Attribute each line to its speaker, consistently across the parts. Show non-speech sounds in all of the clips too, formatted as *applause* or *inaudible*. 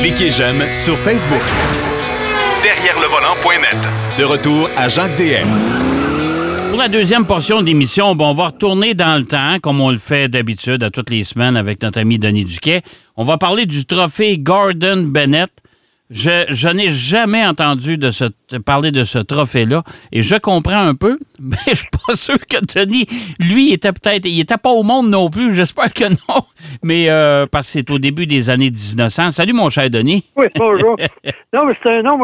Speaker 1: Cliquez j'aime sur Facebook.
Speaker 2: Derrière le volant.net.
Speaker 1: De retour à Jacques DM.
Speaker 3: Pour la deuxième portion d'émission, bon, on va retourner dans le temps, comme on le fait d'habitude à toutes les semaines avec notre ami Denis Duquet. On va parler du trophée Gordon Bennett. Je, je n'ai jamais entendu de ce, parler de ce trophée-là et je comprends un peu, *laughs* mais je suis pas sûr que Denis, lui, était peut-être, il était pas au monde non plus, j'espère que non, mais euh, parce que c'est au début des années 1900. Salut mon cher Denis.
Speaker 4: Oui, bonjour. *laughs* non, mais c'est un nom,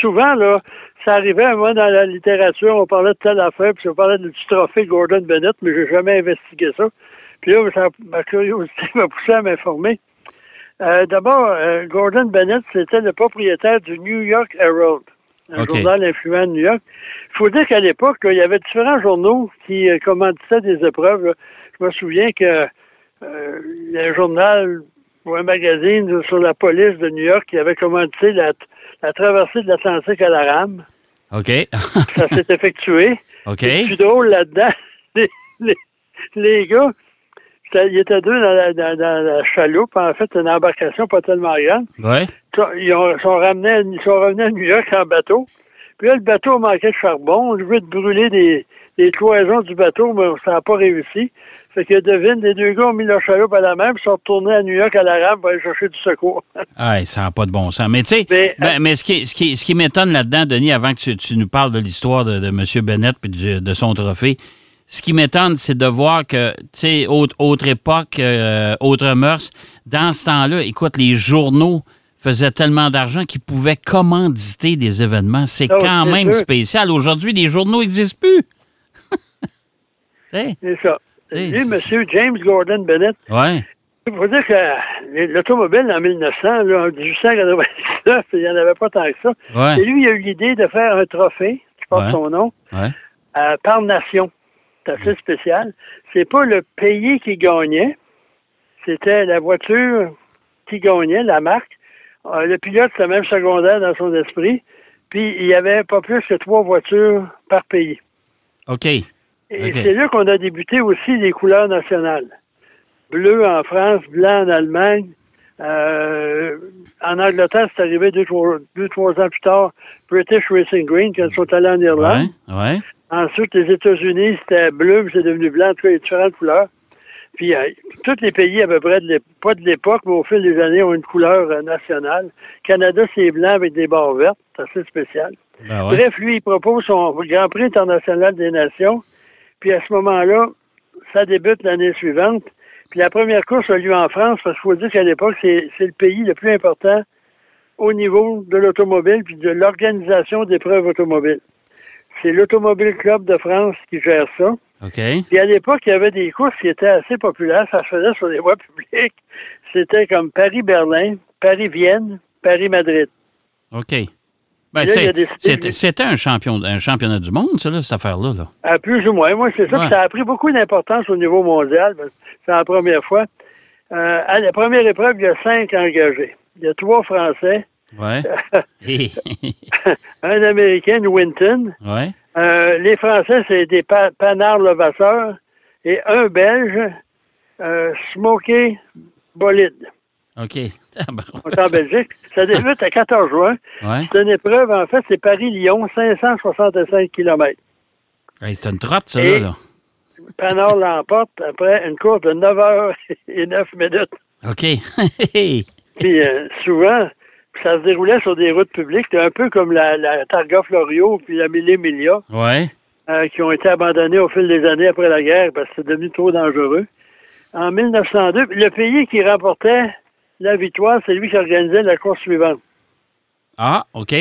Speaker 4: souvent, là, ça arrivait, moi, dans la littérature, on parlait de telle affaire, puis on parlait du trophée Gordon Bennett, mais j'ai jamais investigué ça. Puis là, ça, ma curiosité *laughs* m'a poussé à m'informer. Euh, D'abord, euh, Gordon Bennett, c'était le propriétaire du New York Herald, un journal influent de New York. Il faut dire qu'à l'époque, il y avait différents journaux qui euh, commanditaient des épreuves. là. Je me souviens que euh, il y a un journal ou un magazine sur la police de New York qui avait commandité la, la traversée de l'Atlantique à la rame.
Speaker 3: OK.
Speaker 4: Ça s'est *laughs* effectué.
Speaker 3: OK.
Speaker 4: Drôle là-dedans, *laughs* les, les, les gars, ils étaient deux dans la, dans, dans la chaloupe, en fait, une embarcation pas tellement grande.
Speaker 3: Ouais.
Speaker 4: Ils ont, sont, ramenés, ils sont revenus à New York en bateau. Puis là, le bateau manquait de charbon. On voulait de brûler des, des cloisons du bateau, mais ça n'a pas réussi. Fait que devine, les deux gars ont mis leur chaloupe à la mer, puis sont retournés à New York à la rame pour aller chercher du secours. *laughs*
Speaker 3: Ah, ça n'a pas de bon sens. Mais tu sais,
Speaker 4: Mais,
Speaker 3: ben, mais ce qui, ce qui, ce qui m'étonne là-dedans, Denis, avant que tu, tu nous parles de l'histoire de, de M. Bennett et de son trophée, ce qui m'étonne, c'est de voir que, tu sais, autre, autre époque, euh, autre mœurs, dans ce temps-là, écoute, les journaux faisaient tellement d'argent qu'ils pouvaient commanditer des événements. C'est quand même
Speaker 4: sûr.
Speaker 3: spécial. Aujourd'hui, les journaux n'existent plus. *laughs*
Speaker 4: C'est ça. Lui, M. James Gordon Bennett,
Speaker 3: Ouais.
Speaker 4: Il faut dire que l'automobile en 1900, là, en 1899, il n'y en avait pas tant que ça.
Speaker 3: Ouais.
Speaker 4: Et lui, il a eu l'idée de faire un trophée, je porte
Speaker 3: Ouais.
Speaker 4: son nom,
Speaker 3: Ouais.
Speaker 4: euh, par nation. C'est assez spécial. C'est pas le pays qui gagnait, c'était la voiture qui gagnait, la marque. Euh, le pilote, c'était même secondaire dans son esprit. Puis, il y avait pas plus que trois voitures par pays.
Speaker 3: OK.
Speaker 4: Et c'est là qu'on a débuté aussi les couleurs nationales. Bleu en France, blanc en Allemagne. Euh, en Angleterre, c'est arrivé deux trois, deux, trois ans plus tard, British Racing Green, quand ils sont allés en
Speaker 3: Ouais.
Speaker 4: Irlande.
Speaker 3: Ouais.
Speaker 4: Ensuite, les États-Unis, c'était bleu, puis c'est devenu blanc, en tout cas, il y a différentes couleurs. Puis, euh, tous les pays, à peu près, de pas de l'époque, mais au fil des années, ont une couleur euh, nationale. Canada, c'est blanc avec des barres vertes. C'est assez spécial.
Speaker 3: Ben ouais.
Speaker 4: Bref, lui, il propose son Grand Prix international des nations. Puis à ce moment-là, ça débute l'année suivante. Puis la première course a lieu en France, parce qu'il faut dire qu'à l'époque, c'est c'est le pays le plus important au niveau de l'automobile puis de l'organisation d'épreuves automobiles. C'est l'Automobile Club de France qui gère ça.
Speaker 3: OK.
Speaker 4: Puis à l'époque, il y avait des courses qui étaient assez populaires. Ça se faisait sur les voies publiques. C'était comme Paris-Berlin, Paris-Vienne, Paris-Madrid.
Speaker 3: OK. Ben, c'était c'était un, champion, un championnat du monde, ça, là, cette affaire-là. Là.
Speaker 4: À plus ou moins. Moi, c'est ça.
Speaker 3: Ouais.
Speaker 4: Ça a pris beaucoup d'importance au niveau mondial. C'est la première fois. Euh, à la première épreuve, il y a cinq engagés. Il y a trois Français,
Speaker 3: Ouais. *laughs*
Speaker 4: Un Américain, Winton.
Speaker 3: ouais.
Speaker 4: Euh, les Français, c'est des pa Panard Levasseur et un Belge, euh, Smokey Bolide.
Speaker 3: OK. *laughs* Ah, bon.
Speaker 4: On est en Belgique. Ça débute à 14 juin.
Speaker 3: Ouais.
Speaker 4: C'est une épreuve, en fait, c'est Paris-Lyon, 565 km.
Speaker 3: Hey, c'est une trotte, ça,
Speaker 4: Et-
Speaker 3: là. là.
Speaker 4: Panard l'emporte après une course de 9 heures *laughs* et 9 minutes.
Speaker 3: OK.
Speaker 4: Puis euh, souvent, ça se déroulait sur des routes publiques, C'était un peu comme la, la Targa Florio puis la Mille
Speaker 3: ouais.
Speaker 4: euh, qui ont été abandonnées au fil des années après la guerre parce que c'est devenu trop dangereux. En 1902, le pays qui remportait la victoire, c'est lui qui organisait la course suivante.
Speaker 3: Ah, OK.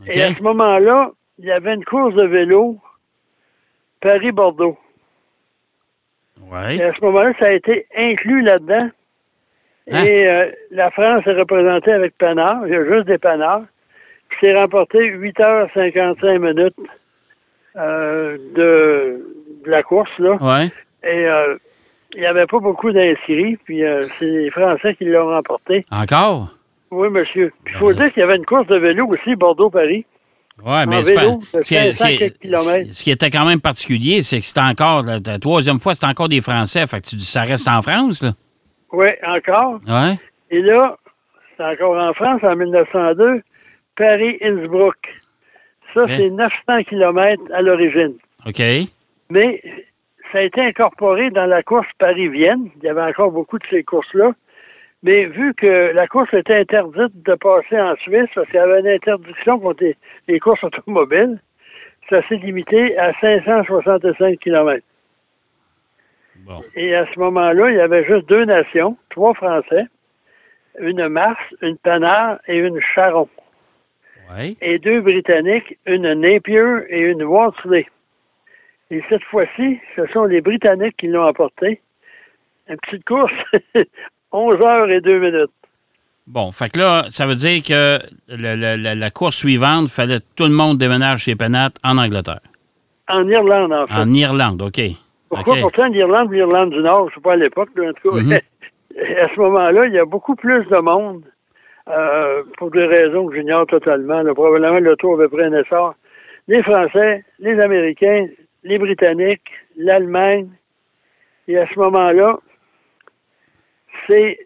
Speaker 3: OK.
Speaker 4: Et à ce moment-là, il y avait une course de vélo Paris-Bordeaux. Et
Speaker 3: Ouais.
Speaker 4: à ce moment-là, ça a été inclus là-dedans.
Speaker 3: Hein?
Speaker 4: Et euh, la France est représentée avec Panard. Il y a juste des Panards. Puis c'est remporté 8h55 minutes euh, de, de la course. Là.
Speaker 3: Ouais.
Speaker 4: Et euh, il n'y avait pas beaucoup d'inscrits. Puis euh, c'est les Français qui l'ont remporté.
Speaker 3: Encore?
Speaker 4: Oui, monsieur. Puis il faut dire qu'il y avait une course de vélo aussi, Bordeaux-Paris.
Speaker 3: Ouais, mais pas-
Speaker 4: vélo, de
Speaker 3: ce qui est-
Speaker 4: 500
Speaker 3: ce qui est-
Speaker 4: quelques kilomètres.
Speaker 3: ce qui était quand même particulier, c'est que c'était encore, la, la troisième fois, c'était encore des Français. Fait que tu dis, ça reste en France, là.
Speaker 4: Oui, encore.
Speaker 3: Ouais.
Speaker 4: Et là, c'est encore en France, en 1902, Paris-Innsbruck. Ça, c'est 900 km à l'origine.
Speaker 3: OK.
Speaker 4: Mais ça a été incorporé dans la course Paris-Vienne. Il y avait encore beaucoup de ces courses-là. Mais vu que la course était interdite de passer en Suisse, parce qu'il y avait une interdiction contre les, les courses automobiles, ça s'est limité à 565 km.
Speaker 3: Bon.
Speaker 4: Et à ce moment-là, il y avait juste deux nations, trois Français, une Mars, une Panard et une Charon.
Speaker 3: Ouais.
Speaker 4: Et deux Britanniques, une Napier et une Walsley. Et cette fois-ci, ce sont les Britanniques qui l'ont emporté. Une petite course, *laughs* 11 heures et 2 minutes.
Speaker 3: Bon, fait que là, ça veut dire que le- le- la- la course suivante, fallait que tout le monde déménage chez Penat en Angleterre.
Speaker 4: En Irlande, en fait.
Speaker 3: En Irlande, OK.
Speaker 4: Pourquoi? Pourtant l'Irlande, l'Irlande du Nord, je sais pas à l'époque, en tout cas.
Speaker 3: Mhm. *laughs*
Speaker 4: à ce moment-là, il y a beaucoup plus de monde, euh, pour des raisons que j'ignore totalement. Là, probablement, l'auto avait pris un essor. Les Français, les Américains, les Britanniques, l'Allemagne. Et à ce moment-là, c'est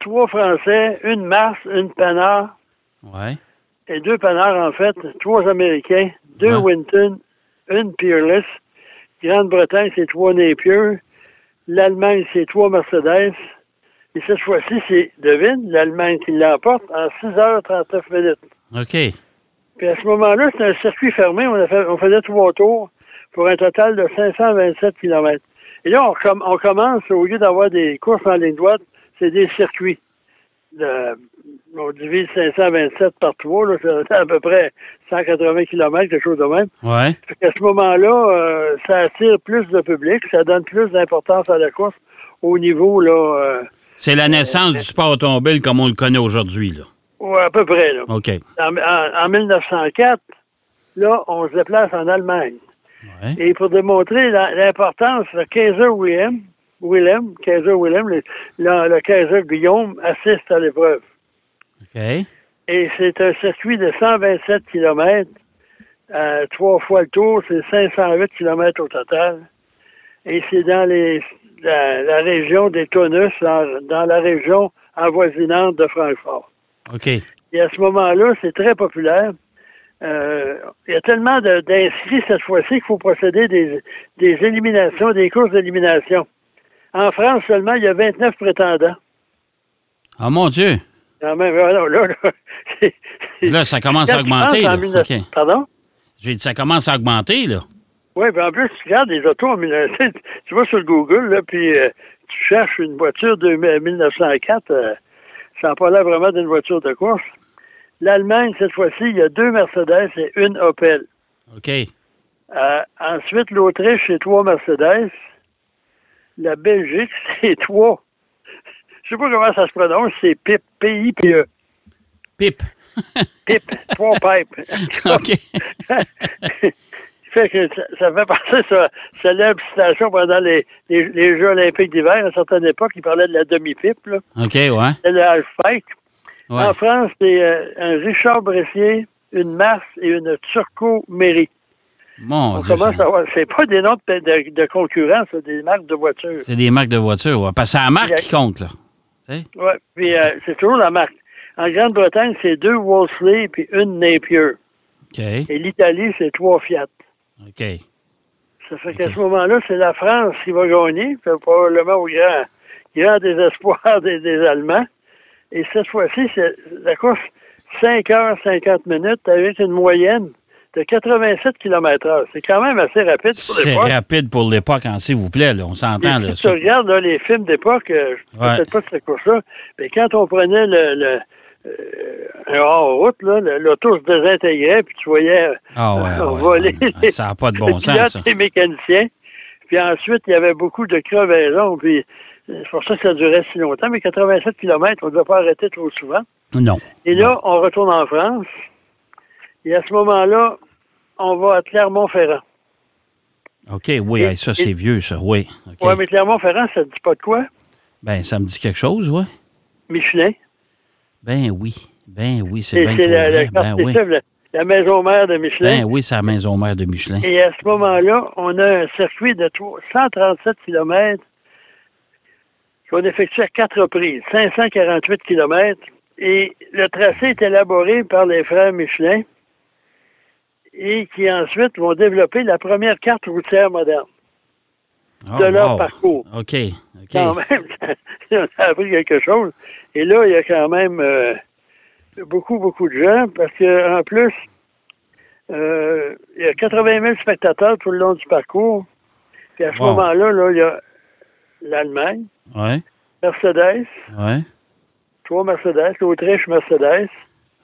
Speaker 4: trois Français, une Mars, une Panard,
Speaker 3: Ouais.
Speaker 4: et deux Panards, en fait, trois Américains, deux
Speaker 3: Ouais.
Speaker 4: Winton, une Peerless. Grande-Bretagne, c'est trois Napier. L'Allemagne, c'est trois Mercedes. Et cette fois-ci, c'est, devine, l'Allemagne qui l'emporte en 6h39 minutes.
Speaker 3: OK.
Speaker 4: Puis à ce moment-là, c'est un circuit fermé. On, a fait- on faisait trois tours pour un total de 527 km. Et là, on, com- on commence, au lieu d'avoir des courses en ligne droite, c'est des circuits. De- on divise 527 par trois, là, c'est à peu près 180 km, quelque chose de même.
Speaker 3: Ouais.
Speaker 4: Fait qu'à ce moment-là, euh, ça attire plus de public, ça donne plus d'importance à la course au niveau, là, euh,
Speaker 3: C'est la naissance du sport automobile comme on le connaît aujourd'hui, là.
Speaker 4: ouais, à peu près, là.
Speaker 3: OK.
Speaker 4: En, en- en 1904, là, on se déplace en Allemagne.
Speaker 3: Ouais.
Speaker 4: Et pour démontrer l'importance, le Kaiser William, Willem, Kaiser Willem, le, le- le Kaiser Guillaume assiste à l'épreuve. Et c'est un circuit de 127 km, euh, trois fois le tour, c'est 508 km au total. Et c'est dans les, la, la région des Tonus, dans, dans la région avoisinante de Francfort.
Speaker 3: OK.
Speaker 4: Et à ce moment-là, c'est très populaire. Euh, il y a tellement d'inscrits cette fois-ci qu'il faut procéder des, des éliminations, des courses d'élimination. En France seulement, il y a 29 prétendants.
Speaker 3: Ah, mon Dieu.
Speaker 4: Quand même, là, là, là, c'est-
Speaker 3: Là, ça commence à augmenter,
Speaker 4: en
Speaker 3: là.
Speaker 4: 19
Speaker 3: OK.
Speaker 4: Pardon?
Speaker 3: J'ai dit, ça commence à augmenter, là.
Speaker 4: Oui, puis en plus, tu regardes les autos en 1900, *laughs* tu vas sur le Google, là, puis euh, tu cherches une voiture de 1904, euh, ça n'a pas l'air vraiment d'une voiture de course. L'Allemagne, cette fois-ci, il y a deux Mercedes et une Opel.
Speaker 3: OK.
Speaker 4: Euh, ensuite, l'Autriche, c'est trois Mercedes. La Belgique, *laughs* c'est trois. Je sais pas comment ça se prononce, c'est PIP, P-I-P-E.
Speaker 3: Pip. *laughs*
Speaker 4: PIP, trois pipes. *laughs*
Speaker 3: OK. *laughs*
Speaker 4: fait que ça, ça fait passer sa célèbre citation pendant les, les, les Jeux olympiques d'hiver. À une certaine époque, il parlait de la demi-pipe, là.
Speaker 3: OK, ouais.
Speaker 4: C'est le half-pipe.
Speaker 3: Ouais.
Speaker 4: En France, c'est euh, un Richard Bressier, une Mars et une Turco Méry.
Speaker 3: Mon
Speaker 4: On commence à voir. C'est pas des noms de, de, de concurrents, c'est des marques de voitures.
Speaker 3: C'est des marques de voitures, ouais. Parce que c'est la marque qui compte, là.
Speaker 4: Oui, puis euh, c'est toujours la marque. En Grande-Bretagne, c'est deux Wolseley puis une Napier.
Speaker 3: OK.
Speaker 4: Et l'Italie, c'est trois Fiat.
Speaker 3: OK.
Speaker 4: Ça fait qu'à ce moment-là, c'est la France qui va gagner, probablement au grand, grand désespoir des, des Allemands. Et cette fois-ci, c'est la course 5 heures 50 minutes avec une moyenne de 87 km heure. C'est quand même assez rapide pour
Speaker 3: C'est
Speaker 4: l'époque.
Speaker 3: rapide pour l'époque, hein, s'il vous plaît, là. On s'entend, là.
Speaker 4: Si
Speaker 3: ça.
Speaker 4: tu regardes là, les films d'époque, euh, je ne
Speaker 3: Ouais.
Speaker 4: peut-être pas cette course-là, mais quand on prenait le, le euh, un hors-route, l'auto se désintégrait, puis tu voyais euh,
Speaker 3: Ah ouais,
Speaker 4: on *laughs*
Speaker 3: ouais,
Speaker 4: voler les,
Speaker 3: Ça pas de
Speaker 4: les
Speaker 3: bon sens,
Speaker 4: pilotes
Speaker 3: ça.
Speaker 4: et les mécaniciens. Puis ensuite, il y avait beaucoup de crevaisons, puis euh, c'est pour ça que ça durait si longtemps, mais 87 km, on ne devait pas arrêter trop souvent.
Speaker 3: Non.
Speaker 4: Et là, on retourne en France, et à ce moment-là, on va à Clermont-Ferrand.
Speaker 3: OK, oui,
Speaker 4: Et-
Speaker 3: ça, c'est vieux, ça, oui.
Speaker 4: Ouais, mais Clermont-Ferrand, ça ne dit pas de quoi?
Speaker 3: Ben, ça me dit quelque chose, oui.
Speaker 4: Michelin.
Speaker 3: Ben oui. Ben oui, c'est bien
Speaker 4: c'est
Speaker 3: trop
Speaker 4: la,
Speaker 3: vrai.
Speaker 4: la,
Speaker 3: Ben oui.
Speaker 4: la, la maison mère de Michelin.
Speaker 3: Ben oui, c'est la maison mère de Michelin.
Speaker 4: Et à ce moment-là, on a un circuit de trois- 137 km qu'on effectue à quatre reprises. 548 km. Et le tracé est élaboré par les frères Michelin et qui ensuite vont développer la première carte routière moderne
Speaker 3: Oh,
Speaker 4: de leur
Speaker 3: wow.
Speaker 4: parcours.
Speaker 3: OK. OK.
Speaker 4: Quand même, *laughs* on a appris quelque chose. Et là, il y a quand même euh, beaucoup, beaucoup de gens parce que en plus, euh, il y a 80 000 spectateurs tout le long du parcours. Puis à ce
Speaker 3: Wow.
Speaker 4: moment-là, là, il y a l'Allemagne,
Speaker 3: Ouais.
Speaker 4: Mercedes,
Speaker 3: Ouais.
Speaker 4: trois Mercedes, l'Autriche, Mercedes,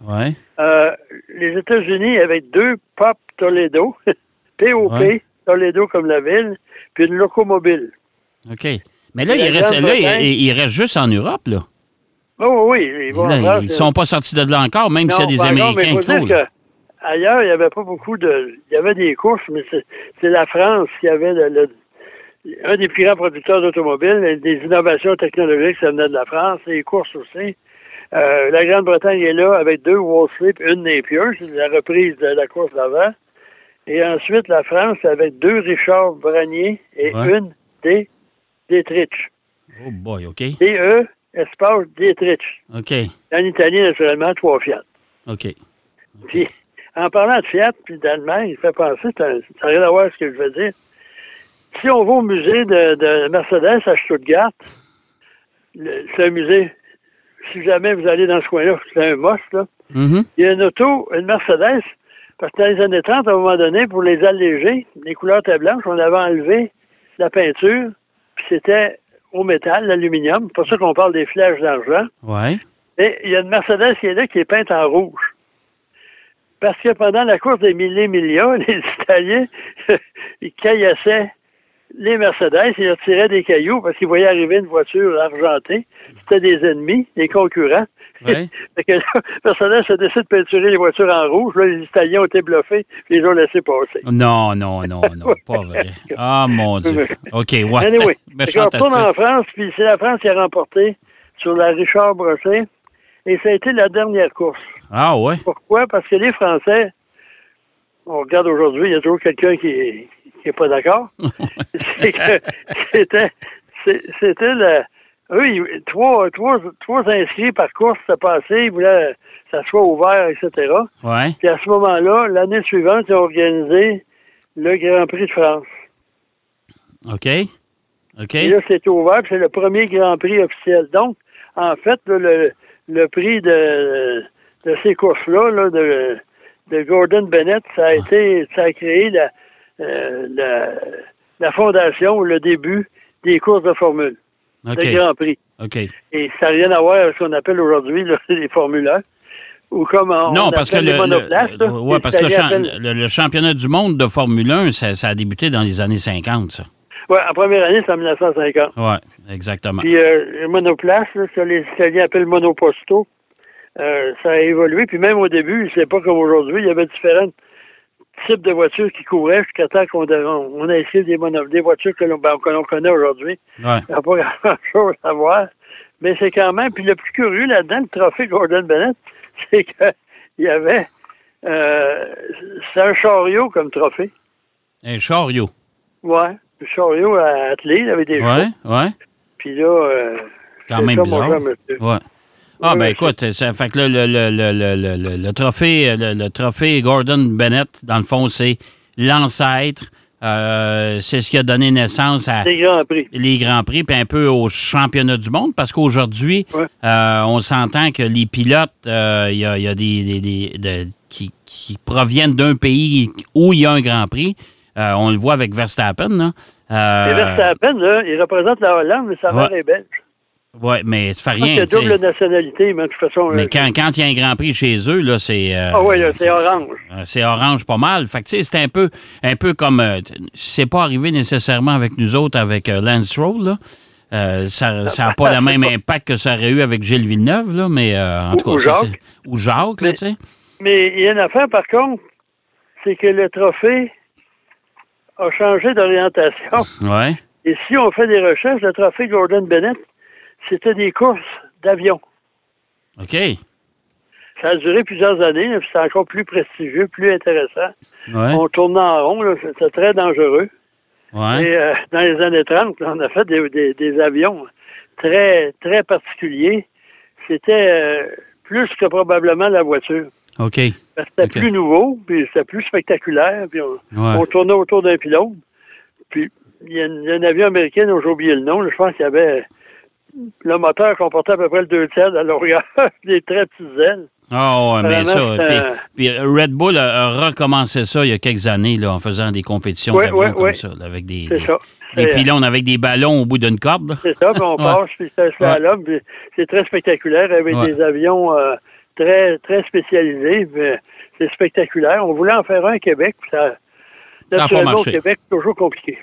Speaker 3: Ouais.
Speaker 4: Euh, les États-Unis avec deux Pop Toledo, *laughs* POP,
Speaker 3: Ouais.
Speaker 4: Toledo comme la ville, puis une locomobile.
Speaker 3: OK. Mais là, il reste, là
Speaker 4: Grande-Bretagne-
Speaker 3: il, il reste juste en Europe, là.
Speaker 4: Oh oui, ils vont
Speaker 3: Là,
Speaker 4: en France,
Speaker 3: ils sont pas sortis de là encore, même s'il y a des
Speaker 4: mais
Speaker 3: Américains
Speaker 4: faut
Speaker 3: qui
Speaker 4: que ailleurs, il n'y avait pas beaucoup de. Il y avait des courses, mais c'est la France qui avait le, le- un des plus grands producteurs d'automobiles, des innovations technologiques, ça venait de la France, et les courses aussi. Euh, la Grande-Bretagne est là avec deux Wolseley et une Napier, c'est la reprise de la course d'avant. Et ensuite, la France avec deux Richard Branier et
Speaker 3: Ouais.
Speaker 4: une des Dietrich.
Speaker 3: Oh boy, OK.
Speaker 4: D-E, espace Dietrich.
Speaker 3: OK.
Speaker 4: En Italie, naturellement, trois Fiat.
Speaker 3: OK.
Speaker 4: Puis, en parlant de Fiat puis d'Allemagne, il fait penser, ça n'a rien à voir ce que je veux dire. Si on va au musée de, de Mercedes à Stuttgart, le- c'est un musée, si jamais vous allez dans ce coin-là, c'est un must, là.
Speaker 3: Mhm.
Speaker 4: Il y a une auto, une Mercedes, parce que dans les années 30, à un moment donné, pour les alléger, les couleurs étaient blanches, on avait enlevé la peinture, puis c'était au métal, l'aluminium. C'est pour ça qu'on parle des flèches d'argent.
Speaker 3: Ouais.
Speaker 4: Et il y a une Mercedes qui est là, qui est peinte en rouge. Parce que pendant la course des mille millions, *laughs* les Italiens, *laughs* ils caillassaient les Mercedes, ils retiraient des cailloux parce qu'ils voyaient arriver une voiture argentée. C'était des ennemis, des concurrents.
Speaker 3: Ouais. *laughs*
Speaker 4: Fait que là, Mercedes a décidé de peinturer les voitures en rouge. Là, les Italiens ont été bluffés, ils les ont laissés passer.
Speaker 3: Non, non, non, non, *laughs* pas vrai. Ah, mon Dieu. *laughs* OK, ouais.
Speaker 4: Anyway, fait qu'on retourne en France, puis c'est la France qui a remporté sur la Richard Brosset. Et ça a été la dernière course.
Speaker 3: Ah, ouais.
Speaker 4: Pourquoi? Parce que les Français, on regarde aujourd'hui, il y a toujours quelqu'un qui qui est pas d'accord? *laughs* c'est que c'était, c'était le, eux, trois, trois, trois inscrits par course se passaient, ils voulaient que ça soit ouvert, etc.
Speaker 3: Ouais.
Speaker 4: Puis à ce moment-là, l'année suivante, ils ont organisé le Grand Prix de France.
Speaker 3: OK. OK.
Speaker 4: Et là, c'est ouvert, puis c'est le premier Grand Prix officiel. Donc, en fait, là, le, le prix de, de ces courses-là, là, de, de Gordon Bennett, ça a été, ça a créé la, euh, la, la fondation, ou le début des courses de Formule,
Speaker 3: OK.
Speaker 4: le Grand Prix.
Speaker 3: OK.
Speaker 4: Et ça n'a rien à voir avec ce qu'on appelle aujourd'hui *laughs* les Formule 1. Ou comme on,
Speaker 3: Non,
Speaker 4: on
Speaker 3: parce que le, le-
Speaker 4: là.
Speaker 3: ouais,
Speaker 4: Les
Speaker 3: parce que le, championnat du monde de Formule 1, ça, ça a débuté dans les années 50, ça.
Speaker 4: Ouais, en première année, c'est en 1950.
Speaker 3: Ouais, exactement.
Speaker 4: Puis euh, le monoplace, là, ça les Italiens appellent monoposto, euh, ça a évolué. Puis même au début, c'est pas comme aujourd'hui, il y avait différents types de voitures qui couraient jusqu'à temps qu'on on, a essayé des, des voitures que l'on ben, connaît aujourd'hui.
Speaker 3: Ouais.
Speaker 4: Il n'y a pas grand-chose à voir. Mais c'est quand même, puis le plus curieux là-dedans, le trophée Gordon Bennett, *laughs* c'est qu'il y avait, euh, c'est un chariot comme trophée.
Speaker 3: Un chariot.
Speaker 4: Ouais, un chariot à atteler, il avait des
Speaker 3: Ouais,
Speaker 4: chevaux.
Speaker 3: ouais.
Speaker 4: Puis là, euh,
Speaker 3: Quand même
Speaker 4: ça,
Speaker 3: bizarre. Ouais. Ah, ben écoute, ça fait que là, le, le, le, le, le, le- le trophée, le, trophée Gordon Bennett, dans le fond, c'est l'ancêtre. Euh, c'est ce qui a donné naissance à
Speaker 4: Des grands prix.
Speaker 3: les Grands Prix, puis un peu au championnat du monde, parce qu'aujourd'hui,
Speaker 4: Ouais.
Speaker 3: euh, on s'entend que les pilotes, euh, il y, a, y a des, des- des- de- qui, qui proviennent d'un pays où il y a un Grand Prix. On le voit avec Verstappen. Là.
Speaker 4: Et Verstappen, là, il représente la Hollande, mais sa mère
Speaker 3: Ouais.
Speaker 4: est belge.
Speaker 3: Ouais, mais ça fait
Speaker 4: qu'il
Speaker 3: rien. sais.
Speaker 4: double nationalité, mais de toute façon.
Speaker 3: Mais
Speaker 4: euh,
Speaker 3: quand, quand il y a un Grand Prix chez eux, là, c'est. euh,
Speaker 4: Ah oui, là, c'est orange.
Speaker 3: euh, C'est orange pas mal. Fait que, tu sais, c'est un peu, un peu comme. euh, c'est pas arrivé nécessairement avec nous autres, avec euh, Lance Stroll, là. Euh, ça n'a pas *laughs* le même impact que ça aurait eu avec Gilles Villeneuve, là, mais euh, en
Speaker 4: Ou-
Speaker 3: tout cas.
Speaker 4: ou Jacques.
Speaker 3: c'est- Ou Jacques, là,
Speaker 4: Mais-
Speaker 3: tu sais.
Speaker 4: Mais il y a une affaire, par contre, c'est que le trophée a changé d'orientation.
Speaker 3: Ouais.
Speaker 4: Et si on fait des recherches, le trophée Gordon Bennett, c'était des courses d'avion.
Speaker 3: OK.
Speaker 4: Ça a duré plusieurs années, puis c'était encore plus prestigieux, plus intéressant.
Speaker 3: Ouais.
Speaker 4: On tournait en rond, c'était très dangereux.
Speaker 3: Ouais.
Speaker 4: Et euh, dans les années 30, là, on a fait des, des- des avions très, très particuliers. C'était, euh, plus que probablement la voiture.
Speaker 3: OK.
Speaker 4: Parce que C'était plus nouveau, puis c'était plus spectaculaire, puis on,
Speaker 3: Ouais.
Speaker 4: on tournait autour d'un pilote. Puis il y, a un avion américain, dont j'ai oublié le nom, je pense qu'il y avait le moteur comportait à peu près le deux tiers de la longueur, *laughs* des très petites ailes.
Speaker 3: Ah ouais, mais ça. Puis,
Speaker 4: un-
Speaker 3: puis Red Bull a, recommencé ça il y a quelques années là, en faisant des compétitions d'avions
Speaker 4: ouais,
Speaker 3: comme ça, là, avec des, des,
Speaker 4: ça.
Speaker 3: des
Speaker 4: C'est-
Speaker 3: pylônes avec des ballons au bout d'une corde. là.
Speaker 4: C'est ça, puis on *laughs* passe, puis un slalom, puis c'est très spectaculaire avec
Speaker 3: Ouais.
Speaker 4: des avions euh, très très spécialisés. C'est spectaculaire. On voulait en faire un à Québec, puis ça,
Speaker 3: Ça a pas
Speaker 4: naturellement,
Speaker 3: marché.
Speaker 4: au Québec, c'est toujours compliqué.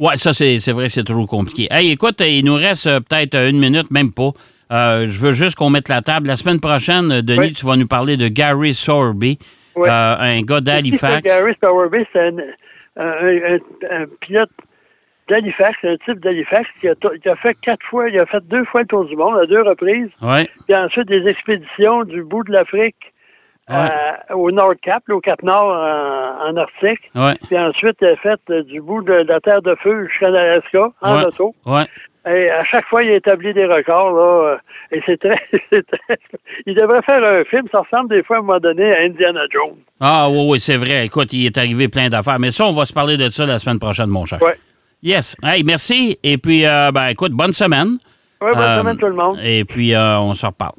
Speaker 3: Ouais, ça, c'est vrai c'est toujours compliqué. Hey, écoute, il nous reste euh, peut-être euh, une minute, même pas. Euh, je veux juste qu'on mette la table. La semaine prochaine, Denis,
Speaker 4: Oui.
Speaker 3: tu vas nous parler de Gary Sorby,
Speaker 4: Oui.
Speaker 3: euh, un gars d'Halifax.
Speaker 4: Gary Stowerby, c'est un, un- un- un pilote d'Halifax, un type d'Halifax qui a, qui a fait quatre fois, il a fait deux fois le tour du monde à deux reprises,
Speaker 3: Ouais,
Speaker 4: puis ensuite des expéditions du bout de l'Afrique
Speaker 3: Ouais.
Speaker 4: à- au Nord Cap, là, au Cap Nord en, en Arctique.
Speaker 3: ouais,
Speaker 4: Puis ensuite, a fait euh, du bout de la Terre de Feu jusqu'à l'Alaska en auto. Et à chaque fois, il a établi des records. Là, euh, et c'est très, *laughs* très- Il devrait faire un film. Ça ressemble des fois à un moment donné à Indiana Jones.
Speaker 3: Ah oui, oui, c'est vrai. Écoute, il est arrivé plein d'affaires. Mais ça, on va se parler de ça la semaine prochaine, mon cher.
Speaker 4: Ouais.
Speaker 3: Yes. Hey, merci. Et puis, euh, ben, écoute, bonne semaine.
Speaker 4: Ouais, bonne
Speaker 3: Euh,
Speaker 4: semaine tout le monde.
Speaker 3: Et puis, euh, on se reparle.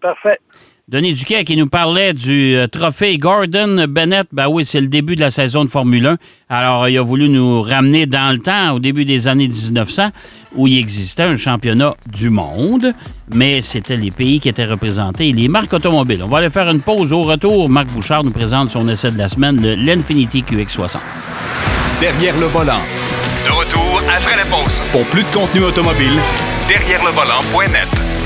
Speaker 4: Parfait.
Speaker 3: Denis Duquet qui nous parlait du euh, trophée Gordon Bennett. Ben oui, c'est le début de la saison de Formule 1. Alors, il a voulu nous ramener dans le temps, au début des années 1900, où il existait un championnat du monde, mais c'était les pays qui étaient représentés et les marques automobiles. On va aller faire une pause. Au retour, Marc Bouchard nous présente son essai de la semaine, l'Infinity QX60.
Speaker 1: Derrière le volant.
Speaker 2: De retour après la pause.
Speaker 1: Pour plus de contenu automobile,
Speaker 2: Derrière le volant.net.